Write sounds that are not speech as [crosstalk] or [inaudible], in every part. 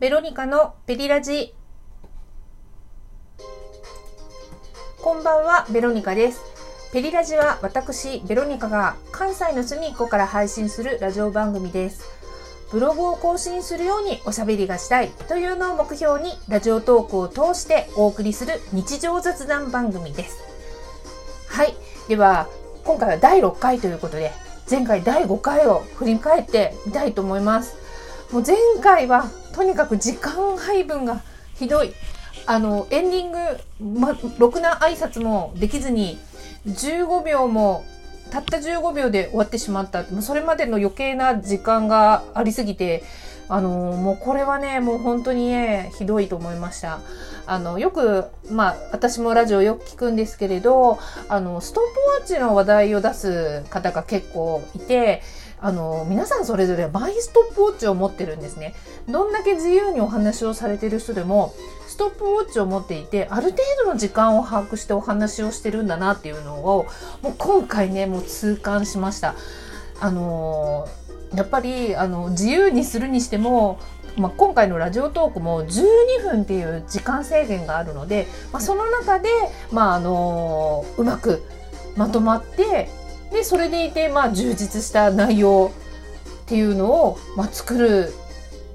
ベロニカのペリラジこんばんは、ベロニカです。ペリラジは私、ベロニカが関西の隅っこから配信するラジオ番組です。ブログを更新するようにおしゃべりがしたいというのを目標にラジオトークを通してお送りする日常雑談番組です。はい。では、今回は第6回ということで、前回第5回を振り返ってみたいと思います。もう前回はとにかく時間配分がひどい。あの、エンディング、ま、ろくな挨拶もできずに、15秒も、たった15秒で終わってしまった。もうそれまでの余計な時間がありすぎて、あの、もうこれはね、もう本当にね、ひどいと思いました。あの、よく、まあ、私もラジオよく聞くんですけれど、あの、ストップウォッチの話題を出す方が結構いて、あの、皆さんそれぞれマイストップウォッチを持ってるんですね。どんだけ自由にお話をされてる人でも、ストップウォッチを持っていて、ある程度の時間を把握してお話をしてるんだなっていうのを、もう今回ね、もう痛感しました。あのやっぱり、あの、自由にするにしても、まあ、今回のラジオトークも12分っていう時間制限があるので、まあ、その中で、まあ、あのうまくまとまって、で、それでいて、まあ、充実した内容っていうのを、まあ、作る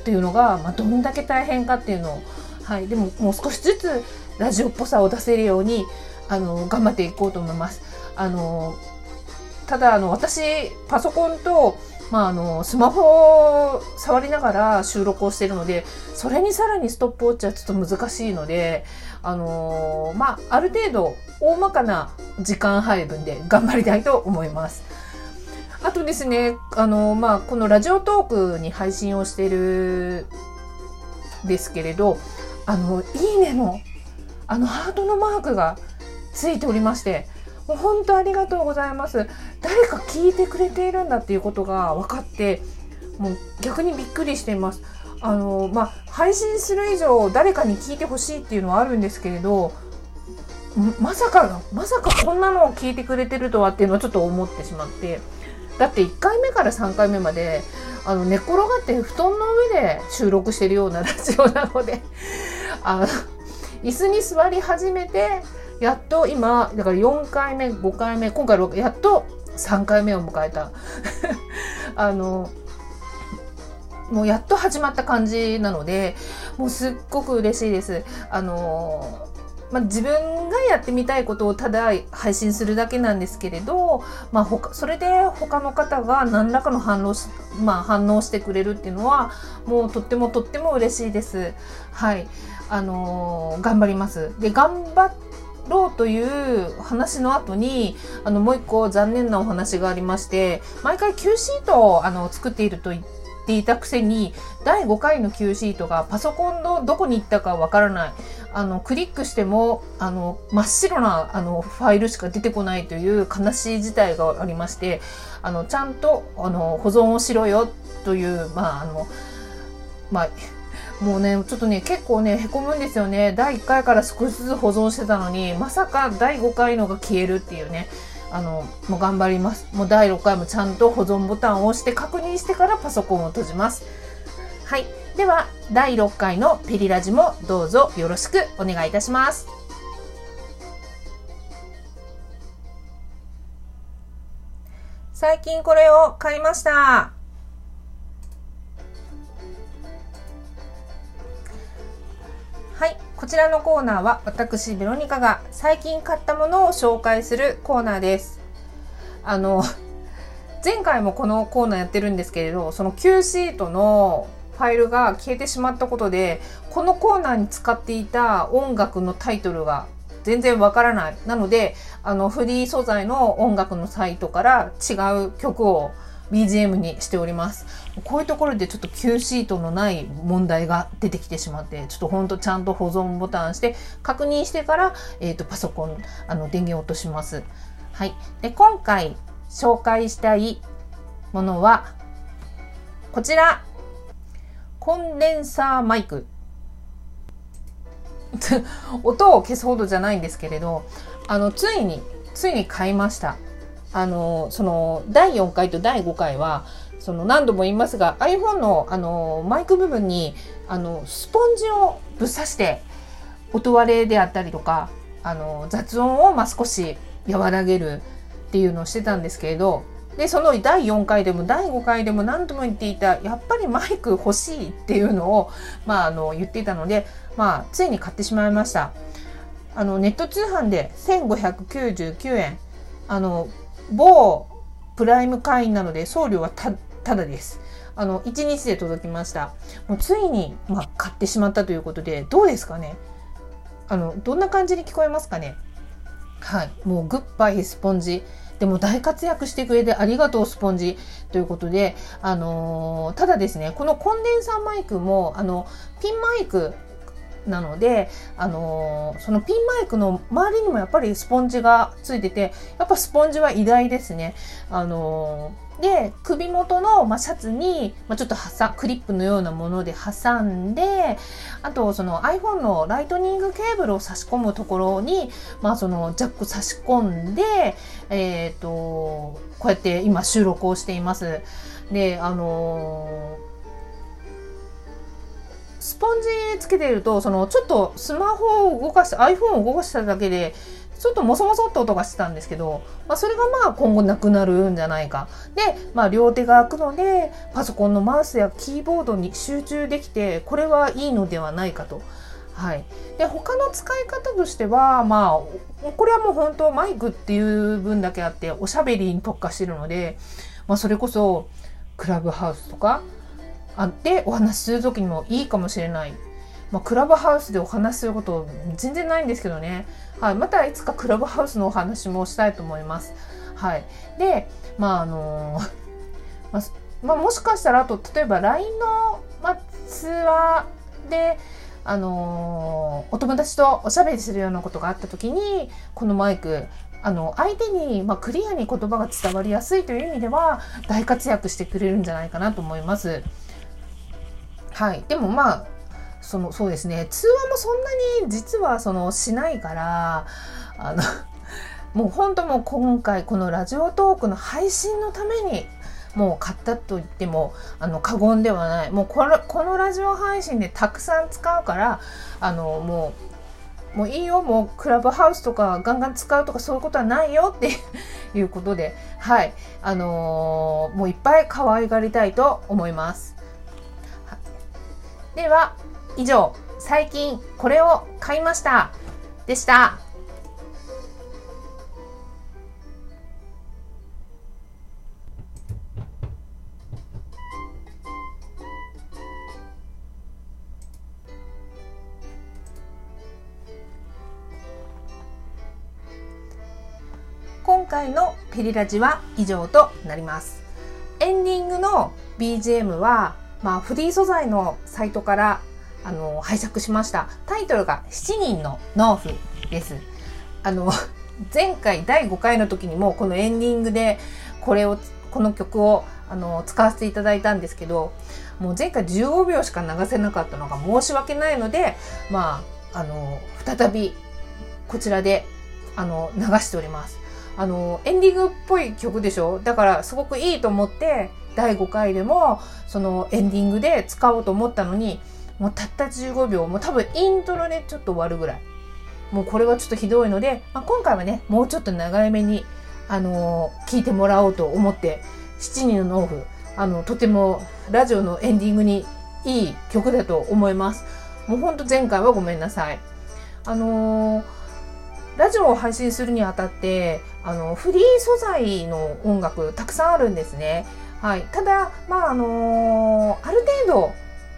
っていうのが、まあ、どんだけ大変かっていうのを、はい、でももう少しずつラジオっぽさを出せるように、あの、頑張っていこうと思います。あの、ただ、あの、私、パソコンと、まあ、あの、スマホを触りながら収録をしているので、それにさらにストップウォッチはちょっと難しいので、あのまあ、ある程度、大まかな時間配分で頑張りたいと思います。あとですね、あのまあ、このラジオトークに配信をしているですけれど、あの、いいねの、あの、ハートのマークがついておりまして、もう本当ありがとうございます。誰か聞いてくれているんだっていうことが分かって、もう逆にびっくりしています。あの、まあ、配信する以上誰かに聞いてほしいっていうのはあるんですけれど、まさか、まさかこんなのを聞いてくれてるとはっていうのはちょっと思ってしまって。だって1回目から3回目まで、あの、寝転がって布団の上で収録してるようなラジオなので、あの、椅子に座り始めて、やっと今、だから4回目、5回目、今回6、やっと3回目を迎えた。[laughs] あの、もうやっと始まった感じなので、もうすっごく嬉しいです。あの、まあ、自分がやってみたいことをただ配信するだけなんですけれど、まあ、それで他の方が何らかの反応し、まあ、反応してくれるっていうのはもうとってもとっても嬉しいです。はい。あのー頑張ります。で、頑張っろうという話の後に、あの、もう一個残念なお話がありまして、毎回 Q シートをあの作っていると言っていたくせに、第5回の Q シートがパソコンのどこに行ったかわからない。あの、クリックしても、あの、真っ白な、あの、ファイルしか出てこないという悲しい事態がありまして、あの、ちゃんと、あの、保存をしろよという、まあ、あの、まあ、もうね、ちょっとね、結構ね、へこむんですよね。第1回から少しずつ保存してたのに、まさか第5回のが消えるっていうね。あの、もう頑張ります。もう第6回もちゃんと保存ボタンを押して確認してからパソコンを閉じます。はい。では、第6回のペリラジもどうぞよろしくお願いいたします。最近これを買いました。はい。こちらのコーナーは私、ベロニカが最近買ったものを紹介するコーナーです。あの、前回もこのコーナーやってるんですけれど、その Q シートのファイルが消えてしまったことで、このコーナーに使っていた音楽のタイトルが全然わからない。なので、あの、フリー素材の音楽のサイトから違う曲を BGM にしております。こういうところでちょっと Q シートのない問題が出てきてしまって、ちょっとほんとちゃんと保存ボタンして確認してから、えっ、と、パソコン、あの、電源を落とします。はい。で、今回紹介したいものは、こちら。コンデンサーマイク。[laughs] 音を消すほどじゃないんですけれど、あの、ついに、ついに買いました。あの、その、第4回と第5回は、その何度も言いますが iPhone のあのマイク部分にあのスポンジをぶっ刺して音割れであったりとかあの雑音をま少し和らげるっていうのをしてたんですけれどでその第4回でも第5回でも何度も言っていたやっぱりマイク欲しいっていうのを、まあ、あの言っていたので、まあ、ついに買ってしまいました。あのネット通販で1599円。あの某プライム会員なので送料はただです。あの1日で届きました。もうついに、まあ、買ってしまったということでどうですかね？あのどんな感じに聞こえますかね？はい。もうグッバイスポンジ。でも大活躍してくれてありがとうスポンジ。ということで、あのー、ただですね、このコンデンサーマイクも、あの、ピンマイクなので、あのー、そのピンマイクの周りにもやっぱりスポンジがついてて、やっぱスポンジは偉大ですね。あのーで、首元の、まあ、シャツに、まあ、ちょっと挟、クリップのようなもので挟んで、あと、その iPhone のライトニングケーブルを差し込むところに、まあ、そのジャック差し込んで、えっ、ー、と、こうやって今収録をしています。で、あのスポンジつけてると、そのちょっとスマホを動かして、iPhone を動かしただけで、ちょっともそもそって音がしてたんですけど、まあ、それがまあ今後なくなるんじゃないか。で、まあ、両手が空くので、パソコンのマウスやキーボードに集中できて、これはいいのではないかと。はい。で、他の使い方としては、まあ、これはもう本当マイクっていう分だけあって、おしゃべりに特化してるので、まあ、それこそ、クラブハウスとか、あってお話しする時にもいいかもしれない。まあ、クラブハウスでお話しすること全然ないんですけどね。はい。またいつかクラブハウスのお話もしたいと思います。はい。で、まああのまあ、まあ、もしかしたらあと、例えば LINE の、まあ、通話で、あのお友達とおしゃべりするようなことがあった時に、このマイク、あの、相手に、まあ、クリアに言葉が伝わりやすいという意味では、大活躍してくれるんじゃないかなと思います。はい。でもまあ、その、そうですね。通話もそんなに実はそのしないから、あの、[laughs] もう本当もう今回このラジオトークの配信のためにもう買ったと言ってもあの過言ではない。もうこのこのラジオ配信でたくさん使うからあのもうもういいよ。もうクラブハウスとかガンガン使うとかそういうことはないよっていうことで。はい。あのー、もういっぱい可愛がりたいと思います。では、以上、最近これを買いました。でした。今回のペリラジは以上となります。エンディングの BGM はまあ、フリー素材のサイトからあの拝借しました。タイトルが7人の農夫です。あの、前回第5回の時にもこのエンディングでこれを、この曲をあの使わせていただいたんですけど、もう前回15秒しか流せなかったのが申し訳ないので、まあ、あの、再びこちらであの流しております。あの、エンディングっぽい曲でしょ？だからすごくいいと思って第5回でもそのエンディングで使おうと思ったのにもうたった15秒もう多分イントロでちょっと終わるぐらい。もうこれはちょっとひどいので、まあ、今回はねもうちょっと長めにあのー、聞いてもらおうと思って7人の農夫あのとてもラジオのエンディングにいい曲だと思います。もうほんと前回はごめんなさい。あのー、ラジオを配信するにあたってあのフリー素材の音楽たくさんあるんですねはい、ただ、まああのー、ある程度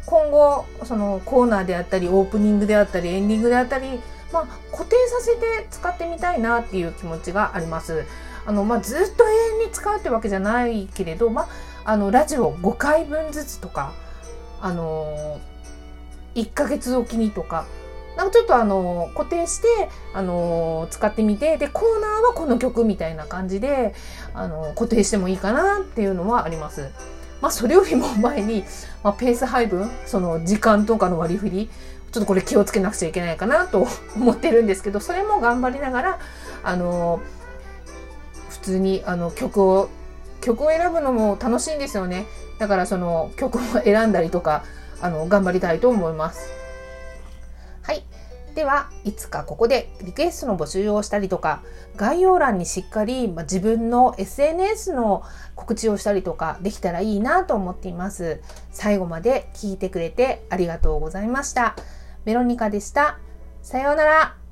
今後そのコーナーであったりオープニングであったりエンディングであったり、まあ、固定させて使ってみたいなっていう気持ちがあります。あのまあ、ずっと永遠に使うってわけじゃないけれど、まあ、あのラジオ5回分ずつとか、あのー、1ヶ月おきにとかなんかちょっとあの固定してあの使ってみてでコーナーはこの曲みたいな感じであの固定してもいいかなっていうのはあります。まあそれよりも前に、まあ、ペース配分その時間とかの割り振りちょっとこれ気をつけなくちゃいけないかなと [laughs] 思ってるんですけどそれも頑張りながらあの普通にあの曲を曲を選ぶのも楽しいんですよね。だからその曲を選んだりとか、あの、頑張りたいと思います。では、いつかここでリクエストの募集をしたりとか、概要欄にしっかり、ま自分の SNS の告知をしたりとかできたらいいなと思っています。最後まで聞いてくれてありがとうございました。メロニカでした。さようなら。